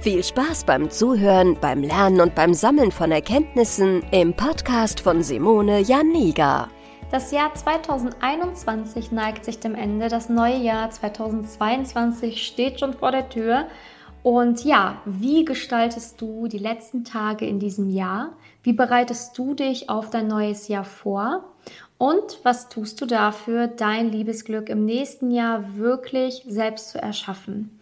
Viel Spaß beim Zuhören, beim Lernen und beim Sammeln von Erkenntnissen im Podcast von Simone Janiga. Das Jahr 2021 neigt sich dem Ende, das neue Jahr 2022 steht schon vor der Tür. Und ja, wie gestaltest du die letzten Tage in diesem Jahr? Wie bereitest du dich auf dein neues Jahr vor? Und was tust du dafür, dein Liebesglück im nächsten Jahr wirklich selbst zu erschaffen?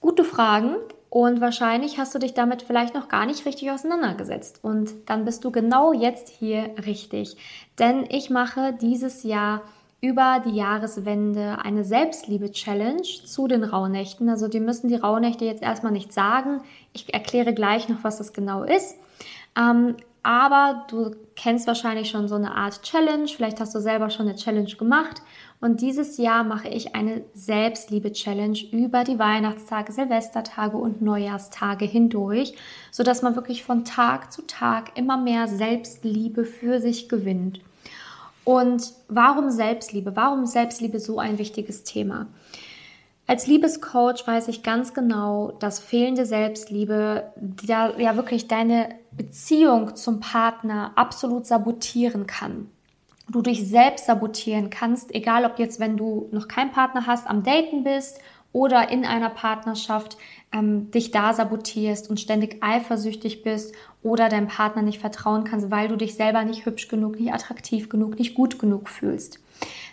Gute Fragen und wahrscheinlich hast du dich damit vielleicht noch gar nicht richtig auseinandergesetzt. Und dann bist du genau jetzt hier richtig. Denn ich mache dieses Jahr über die Jahreswende eine Selbstliebe-Challenge zu den Rauhnächten. Also die müssen die Rauhnächte jetzt erstmal nicht sagen. Ich erkläre gleich noch, was das genau ist. Ähm, aber du kennst wahrscheinlich schon so eine Art Challenge. Vielleicht hast du selber schon eine Challenge gemacht. Und dieses Jahr mache ich eine Selbstliebe-Challenge über die Weihnachtstage, Silvestertage und Neujahrstage hindurch, sodass man wirklich von Tag zu Tag immer mehr Selbstliebe für sich gewinnt. Und warum Selbstliebe? Warum Selbstliebe so ein wichtiges Thema? Als Liebescoach weiß ich ganz genau, dass fehlende Selbstliebe ja, ja wirklich deine Beziehung zum Partner absolut sabotieren kann. Du dich selbst sabotieren kannst, egal ob jetzt, wenn du noch keinen Partner hast, am Daten bist oder in einer Partnerschaft ähm, dich da sabotierst und ständig eifersüchtig bist oder deinem Partner nicht vertrauen kannst, weil du dich selber nicht hübsch genug, nicht attraktiv genug, nicht gut genug fühlst.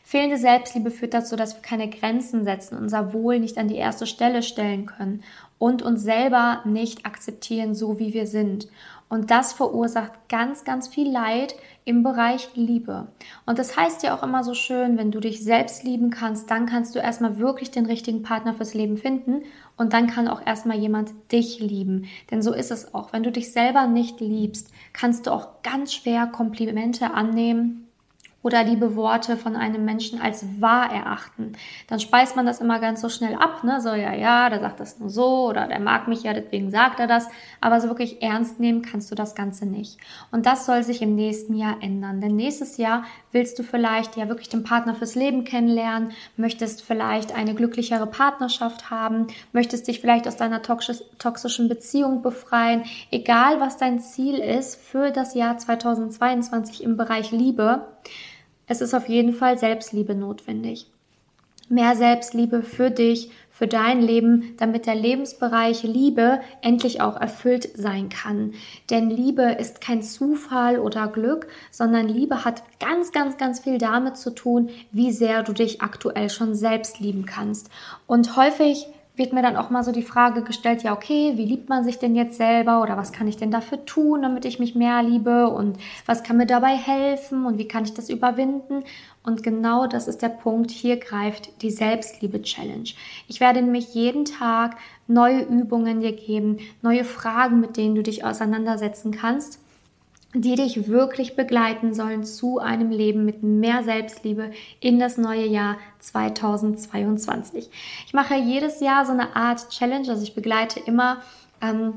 Fehlende Selbstliebe führt dazu, dass wir keine Grenzen setzen, unser Wohl nicht an die erste Stelle stellen können und uns selber nicht akzeptieren, so wie wir sind. Und das verursacht ganz, ganz viel Leid im Bereich Liebe. Und das heißt ja auch immer so schön, wenn du dich selbst lieben kannst, dann kannst du erstmal wirklich den richtigen Partner fürs Leben finden und dann kann auch erstmal jemand dich lieben. Denn so ist es auch. Wenn du dich selber nicht liebst, kannst du auch ganz schwer Komplimente annehmen oder liebe Worte von einem Menschen als wahr erachten, dann speist man das immer ganz so schnell ab, ne? So, ja, ja, der sagt das nur so oder der mag mich ja, deswegen sagt er das. Aber so wirklich ernst nehmen kannst du das Ganze nicht. Und das soll sich im nächsten Jahr ändern. Denn nächstes Jahr willst du vielleicht ja wirklich den Partner fürs Leben kennenlernen, möchtest vielleicht eine glücklichere Partnerschaft haben, möchtest dich vielleicht aus deiner toxischen Beziehung befreien. Egal, was dein Ziel ist für das Jahr 2022 im Bereich Liebe, es ist auf jeden Fall Selbstliebe notwendig. Mehr Selbstliebe für dich, für dein Leben, damit der Lebensbereich Liebe endlich auch erfüllt sein kann. Denn Liebe ist kein Zufall oder Glück, sondern Liebe hat ganz, ganz, ganz viel damit zu tun, wie sehr du dich aktuell schon selbst lieben kannst. Und häufig wird mir dann auch mal so die Frage gestellt, ja, okay, wie liebt man sich denn jetzt selber oder was kann ich denn dafür tun, damit ich mich mehr liebe und was kann mir dabei helfen und wie kann ich das überwinden? Und genau das ist der Punkt, hier greift die Selbstliebe-Challenge. Ich werde nämlich jeden Tag neue Übungen dir geben, neue Fragen, mit denen du dich auseinandersetzen kannst die dich wirklich begleiten sollen zu einem Leben mit mehr Selbstliebe in das neue Jahr 2022. Ich mache jedes Jahr so eine Art Challenge, also ich begleite immer ähm,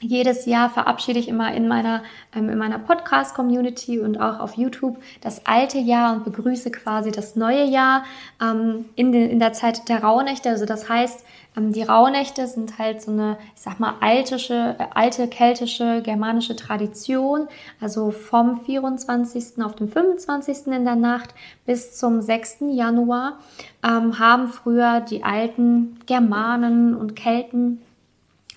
jedes Jahr verabschiede ich immer in meiner, ähm, in meiner Podcast-Community und auch auf YouTube das alte Jahr und begrüße quasi das neue Jahr ähm, in, den, in der Zeit der Rauhnächte. Also das heißt, die Rauhnächte sind halt so eine, ich sag mal, altische, äh, alte keltische, germanische Tradition. Also vom 24. auf den 25. in der Nacht bis zum 6. Januar ähm, haben früher die alten Germanen und Kelten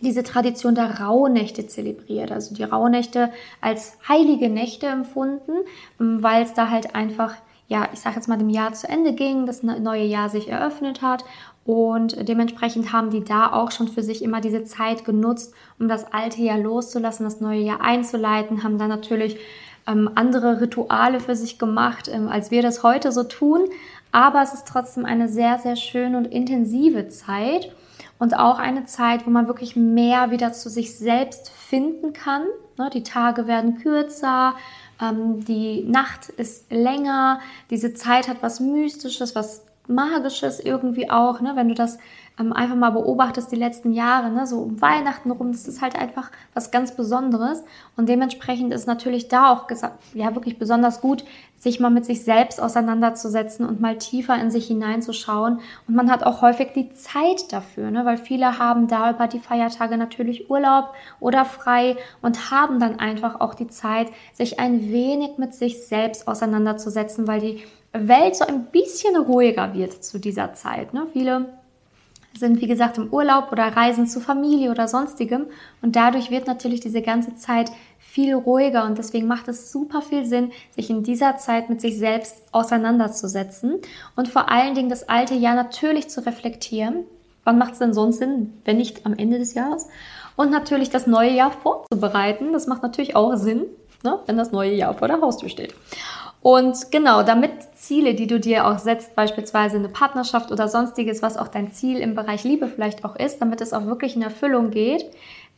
diese Tradition der Rauhnächte zelebriert. Also die Rauhnächte als heilige Nächte empfunden, ähm, weil es da halt einfach ja, ich sage jetzt mal, dem Jahr zu Ende ging, das ne-, neue Jahr sich eröffnet hat. Und dementsprechend haben die da auch schon für sich immer diese Zeit genutzt, um das alte Jahr loszulassen, das neue Jahr einzuleiten, haben dann natürlich ähm, andere Rituale für sich gemacht, ähm, als wir das heute so tun. Aber es ist trotzdem eine sehr, sehr schöne und intensive Zeit und auch eine Zeit, wo man wirklich mehr wieder zu sich selbst finden kann. Ne, die Tage werden kürzer, ähm, die Nacht ist länger, diese Zeit hat was Mystisches, was Magisches irgendwie auch, ne? wenn du das ähm, einfach mal beobachtest die letzten Jahre, ne? so um Weihnachten rum, das ist halt einfach was ganz Besonderes und dementsprechend ist natürlich da auch ja wirklich besonders gut, sich mal mit sich selbst auseinanderzusetzen und mal tiefer in sich hineinzuschauen und man hat auch häufig die Zeit dafür, ne? weil viele haben da über die Feiertage natürlich Urlaub oder frei und haben dann einfach auch die Zeit, sich ein wenig mit sich selbst auseinanderzusetzen, weil die Welt so ein bisschen ruhiger wird zu dieser Zeit. Ne? Viele sind, wie gesagt, im Urlaub oder reisen zu Familie oder sonstigem und dadurch wird natürlich diese ganze Zeit viel ruhiger und deswegen macht es super viel Sinn, sich in dieser Zeit mit sich selbst auseinanderzusetzen und vor allen Dingen das alte Jahr natürlich zu reflektieren. Wann macht es denn sonst Sinn, wenn nicht am Ende des Jahres? Und natürlich das neue Jahr vorzubereiten. Das macht natürlich auch Sinn, ne, wenn das neue Jahr vor der Haustür steht. Und genau, damit Ziele, die du dir auch setzt, beispielsweise eine Partnerschaft oder sonstiges, was auch dein Ziel im Bereich Liebe vielleicht auch ist, damit es auch wirklich in Erfüllung geht,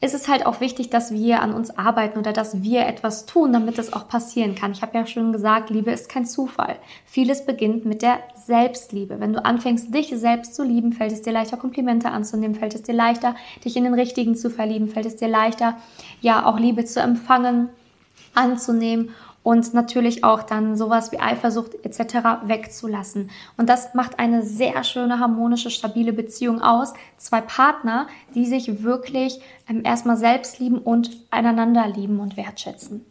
ist es halt auch wichtig, dass wir an uns arbeiten oder dass wir etwas tun, damit es auch passieren kann. Ich habe ja schon gesagt, Liebe ist kein Zufall. Vieles beginnt mit der Selbstliebe. Wenn du anfängst, dich selbst zu lieben, fällt es dir leichter, Komplimente anzunehmen, fällt es dir leichter, dich in den Richtigen zu verlieben, fällt es dir leichter, ja, auch Liebe zu empfangen, anzunehmen und natürlich auch dann sowas wie Eifersucht etc. wegzulassen. Und das macht eine sehr schöne, harmonische, stabile Beziehung aus. Zwei Partner, die sich wirklich ähm, erstmal selbst lieben und einander lieben und wertschätzen.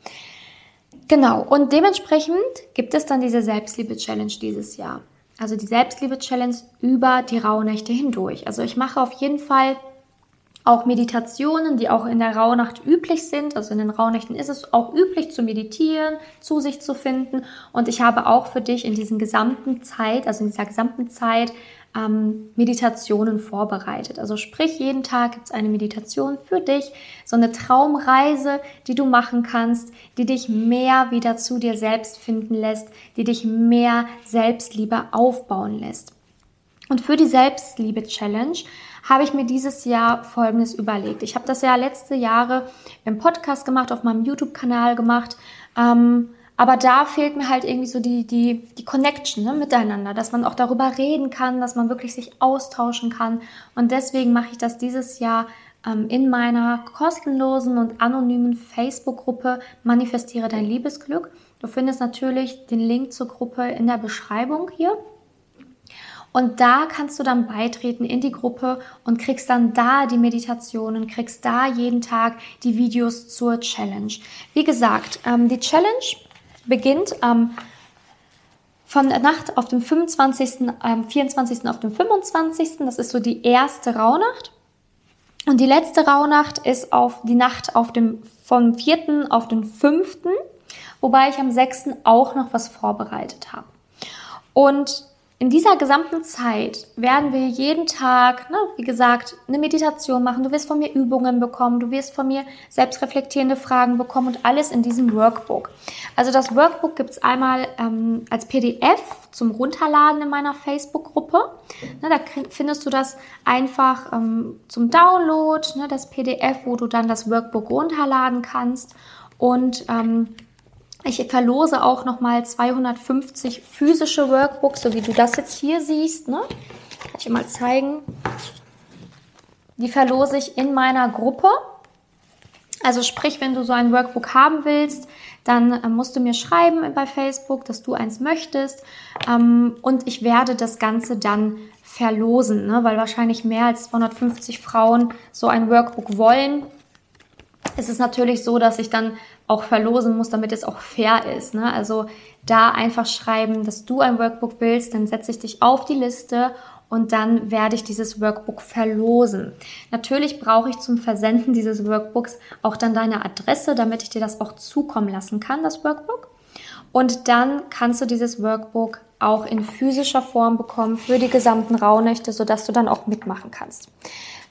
Genau, und dementsprechend gibt es dann diese Selbstliebe-Challenge dieses Jahr. Also die Selbstliebe-Challenge über die Rauhnächte hindurch. Also ich mache auf jeden Fall auch Meditationen, die auch in der Rauhnacht üblich sind. Also in den Rauhnächten ist es auch üblich zu meditieren, zu sich zu finden. Und ich habe auch für dich in diesen gesamten Zeit, also in dieser gesamten Zeit, ähm, Meditationen vorbereitet. Also sprich, jeden Tag gibt es eine Meditation für dich, so eine Traumreise, die du machen kannst, die dich mehr wieder zu dir selbst finden lässt, die dich mehr Selbstliebe aufbauen lässt. Und für die Selbstliebe-Challenge habe ich mir dieses Jahr Folgendes überlegt. Ich habe das ja letzte Jahre im Podcast gemacht, auf meinem YouTube-Kanal gemacht. Ähm, aber da fehlt mir halt irgendwie so die, die, die Connection ne, miteinander, dass man auch darüber reden kann, dass man wirklich sich austauschen kann. Und deswegen mache ich das dieses Jahr ähm, in meiner kostenlosen und anonymen Facebook-Gruppe Manifestiere dein Liebesglück. Du findest natürlich den Link zur Gruppe in der Beschreibung hier. Und da kannst du dann beitreten in die Gruppe und kriegst dann da die Meditationen, kriegst da jeden Tag die Videos zur Challenge. Wie gesagt, ähm, die Challenge beginnt ähm, von Nacht auf dem 25., ähm, 24. auf dem 25. Das ist so die erste Rauhnacht. Und die letzte Rauhnacht ist auf die Nacht auf dem, vom 4. auf den 5., wobei ich am 6. auch noch was vorbereitet habe. Und in dieser gesamten Zeit werden wir jeden Tag, ne, wie gesagt, eine Meditation machen. Du wirst von mir Übungen bekommen, du wirst von mir selbstreflektierende Fragen bekommen und alles in diesem Workbook. Also das Workbook gibt es einmal ähm, als PDF zum Runterladen in meiner Facebook-Gruppe. Ne, da findest du das einfach ähm, zum Download, ne, das PDF, wo du dann das Workbook runterladen kannst. Und ähm, ich verlose auch nochmal 250 physische Workbooks, so wie du das jetzt hier siehst. Ne? Kann ich dir mal zeigen. Die verlose ich in meiner Gruppe. Also sprich, wenn du so ein Workbook haben willst, dann äh, musst du mir schreiben bei Facebook, dass du eins möchtest. Ähm, und ich werde das Ganze dann verlosen, ne? weil wahrscheinlich mehr als 250 Frauen so ein Workbook wollen. Es ist natürlich so, dass ich dann auch verlosen muss, damit es auch fair ist. Ne? Also da einfach schreiben, dass du ein Workbook willst, dann setze ich dich auf die Liste und dann werde ich dieses Workbook verlosen. Natürlich brauche ich zum Versenden dieses Workbooks auch dann deine Adresse, damit ich dir das auch zukommen lassen kann, das Workbook. Und dann kannst du dieses Workbook auch in physischer Form bekommen für die gesamten Rauhnächte, sodass du dann auch mitmachen kannst.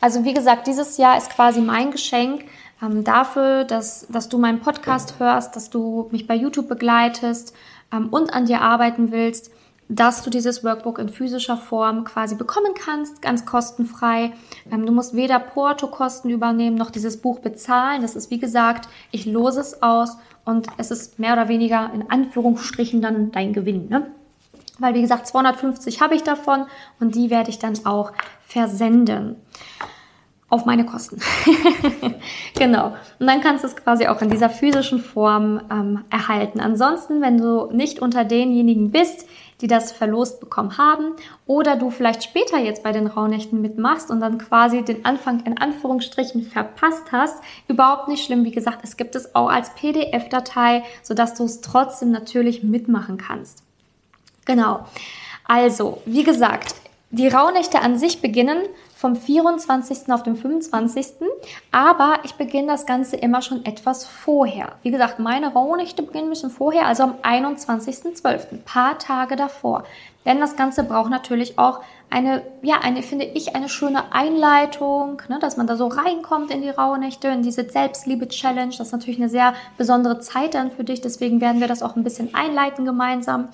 Also wie gesagt, dieses Jahr ist quasi mein Geschenk ähm, dafür, dass, dass du meinen Podcast hörst, dass du mich bei YouTube begleitest ähm, und an dir arbeiten willst, dass du dieses Workbook in physischer Form quasi bekommen kannst, ganz kostenfrei. Ähm, du musst weder Portokosten übernehmen noch dieses Buch bezahlen. Das ist wie gesagt, ich lose es aus und es ist mehr oder weniger in Anführungsstrichen dann dein Gewinn. Ne? Weil wie gesagt, 250 habe ich davon und die werde ich dann auch versenden. Auf meine Kosten. genau. Und dann kannst du es quasi auch in dieser physischen Form ähm, erhalten. Ansonsten, wenn du nicht unter denjenigen bist, die das verlost bekommen haben oder du vielleicht später jetzt bei den Rauhnächten mitmachst und dann quasi den Anfang in Anführungsstrichen verpasst hast, überhaupt nicht schlimm. Wie gesagt, es gibt es auch als PDF-Datei, sodass du es trotzdem natürlich mitmachen kannst. Genau. Also, wie gesagt, die Rauhnächte an sich beginnen vom 24. auf den 25. Aber ich beginne das Ganze immer schon etwas vorher. Wie gesagt, meine Rauhnächte beginnen ein bisschen vorher, also am 21.12., ein paar Tage davor. Denn das Ganze braucht natürlich auch eine, ja, eine, finde ich, eine schöne Einleitung, ne, dass man da so reinkommt in die Rauhnächte, in diese Selbstliebe-Challenge. Das ist natürlich eine sehr besondere Zeit dann für dich. Deswegen werden wir das auch ein bisschen einleiten gemeinsam.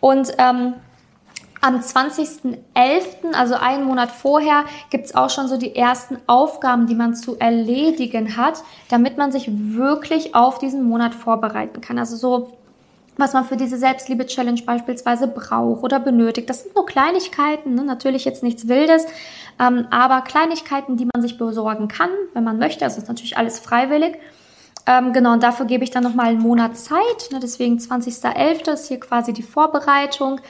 Und ähm, am 20.11., also einen Monat vorher, gibt's auch schon so die ersten Aufgaben, die man zu erledigen hat, damit man sich wirklich auf diesen Monat vorbereiten kann. Also so was man für diese Selbstliebe-Challenge beispielsweise braucht oder benötigt. Das sind nur Kleinigkeiten, ne? natürlich jetzt nichts Wildes, ähm, aber Kleinigkeiten, die man sich besorgen kann, wenn man möchte. Also ist natürlich alles freiwillig. Ähm, genau, und dafür gebe ich dann nochmal einen Monat Zeit. Ne? Deswegen 20.11. ist hier quasi die Vorbereitung.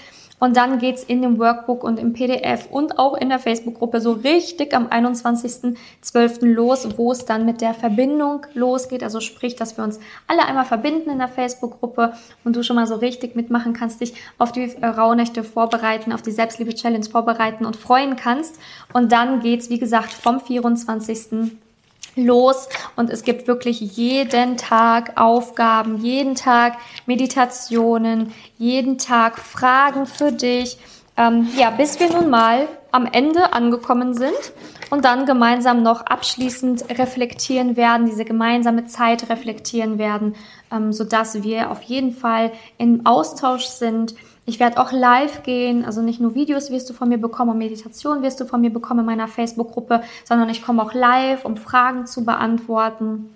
Und dann geht's in dem Workbook und im PDF und auch in der Facebook-Gruppe so richtig am 21.12. los, wo es dann mit der Verbindung losgeht. Also sprich, dass wir uns alle einmal verbinden in der Facebook-Gruppe und du schon mal so richtig mitmachen kannst, dich auf die äh, Rauhnächte vorbereiten, auf die Selbstliebe-Challenge vorbereiten und freuen kannst. Und dann geht's, wie gesagt, vom 24 los und es gibt wirklich jeden Tag Aufgaben, jeden Tag Meditationen, jeden Tag Fragen für dich. Ähm, ja, bis wir nun mal am Ende angekommen sind und dann gemeinsam noch abschließend reflektieren werden, diese gemeinsame Zeit reflektieren werden, ähm, sodass wir auf jeden Fall im Austausch sind ich werde auch live gehen, also nicht nur Videos wirst du von mir bekommen und Meditation wirst du von mir bekommen in meiner Facebook-Gruppe, sondern ich komme auch live, um Fragen zu beantworten,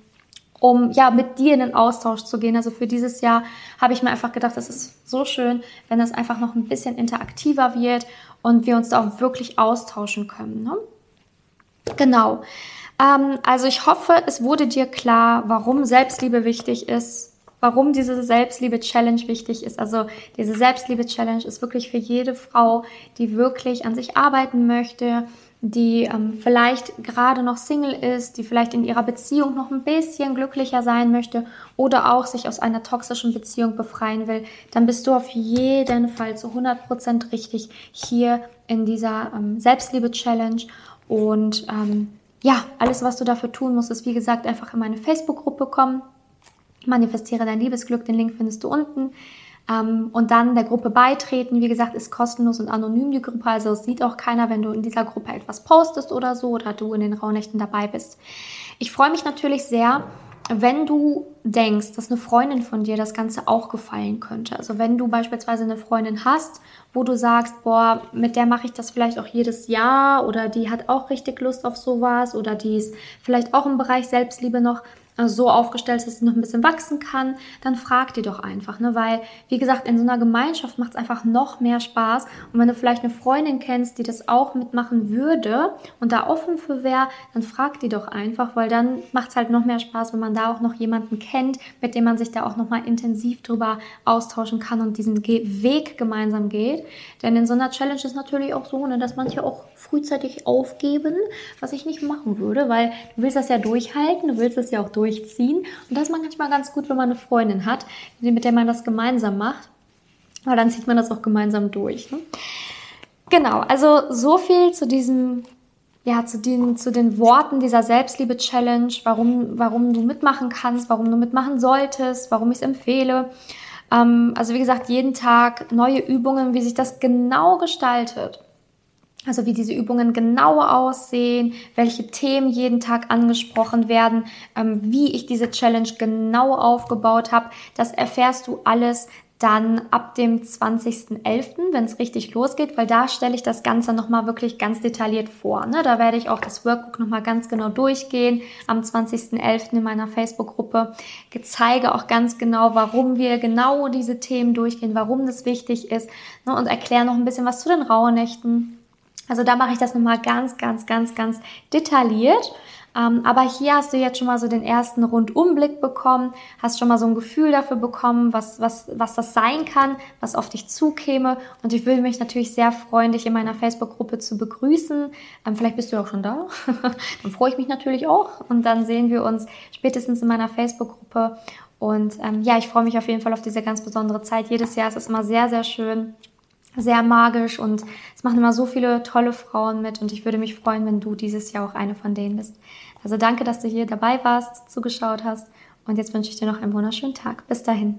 um ja mit dir in den Austausch zu gehen. Also für dieses Jahr habe ich mir einfach gedacht, es ist so schön, wenn es einfach noch ein bisschen interaktiver wird und wir uns da auch wirklich austauschen können. Ne? Genau. Ähm, also ich hoffe, es wurde dir klar, warum Selbstliebe wichtig ist warum diese Selbstliebe-Challenge wichtig ist. Also diese Selbstliebe-Challenge ist wirklich für jede Frau, die wirklich an sich arbeiten möchte, die ähm, vielleicht gerade noch Single ist, die vielleicht in ihrer Beziehung noch ein bisschen glücklicher sein möchte oder auch sich aus einer toxischen Beziehung befreien will, dann bist du auf jeden Fall zu 100% richtig hier in dieser ähm, Selbstliebe-Challenge. Und ähm, ja, alles, was du dafür tun musst, ist wie gesagt einfach in meine Facebook-Gruppe kommen. Manifestiere dein Liebesglück, den Link findest du unten. Ähm, und dann der Gruppe beitreten. Wie gesagt, ist kostenlos und anonym die Gruppe. Also es sieht auch keiner, wenn du in dieser Gruppe etwas postest oder so oder du in den Rauhnächten dabei bist. Ich freue mich natürlich sehr, wenn du denkst, dass eine Freundin von dir das Ganze auch gefallen könnte. Also wenn du beispielsweise eine Freundin hast, wo du sagst, boah, mit der mache ich das vielleicht auch jedes Jahr oder die hat auch richtig Lust auf sowas oder die ist vielleicht auch im Bereich Selbstliebe noch so aufgestellt ist, dass sie noch ein bisschen wachsen kann, dann frag die doch einfach, ne? Weil, wie gesagt, in so einer Gemeinschaft macht es einfach noch mehr Spaß. Und wenn du vielleicht eine Freundin kennst, die das auch mitmachen würde und da offen für wäre, dann frag die doch einfach, weil dann macht es halt noch mehr Spaß, wenn man da auch noch jemanden kennt, mit dem man sich da auch nochmal intensiv drüber austauschen kann und diesen Weg gemeinsam geht. Denn in so einer Challenge ist natürlich auch so, ne, dass manche auch frühzeitig aufgeben, was ich nicht machen würde, weil du willst das ja durchhalten, du willst das ja auch durchziehen. Und das ist manchmal ganz gut, wenn man eine Freundin hat, mit der man das gemeinsam macht, weil dann zieht man das auch gemeinsam durch. Ne? Genau, also so viel zu diesem ja, zu den, zu den Worten dieser Selbstliebe-Challenge, warum, warum du mitmachen kannst, warum du mitmachen solltest, warum ich es empfehle. Ähm, also wie gesagt, jeden Tag neue Übungen, wie sich das genau gestaltet. Also wie diese Übungen genau aussehen, welche Themen jeden Tag angesprochen werden, ähm, wie ich diese Challenge genau aufgebaut habe, das erfährst du alles dann ab dem 20.11., wenn es richtig losgeht, weil da stelle ich das Ganze nochmal wirklich ganz detailliert vor. Ne? Da werde ich auch das Workbook nochmal ganz genau durchgehen am 20.11. in meiner Facebook-Gruppe. Zeige auch ganz genau, warum wir genau diese Themen durchgehen, warum das wichtig ist ne? und erkläre noch ein bisschen was zu den Rauhnächten. Also da mache ich das nochmal ganz, ganz, ganz, ganz detailliert. Ähm, aber hier hast du jetzt schon mal so den ersten Rundumblick bekommen, hast schon mal so ein Gefühl dafür bekommen, was, was, was das sein kann, was auf dich zukäme. Und ich würde mich natürlich sehr freuen, dich in meiner Facebook-Gruppe zu begrüßen. Ähm, vielleicht bist du auch schon da. dann freue ich mich natürlich auch. Und dann sehen wir uns spätestens in meiner Facebook-Gruppe. Und ähm, ja, ich freue mich auf jeden Fall auf diese ganz besondere Zeit. Jedes Jahr ist es immer sehr, sehr schön sehr magisch und es machen immer so viele tolle Frauen mit und ich würde mich freuen, wenn du dieses Jahr auch eine von denen bist. Also danke, dass du hier dabei warst, zugeschaut hast und jetzt wünsche ich dir noch einen wunderschönen Tag. Bis dahin.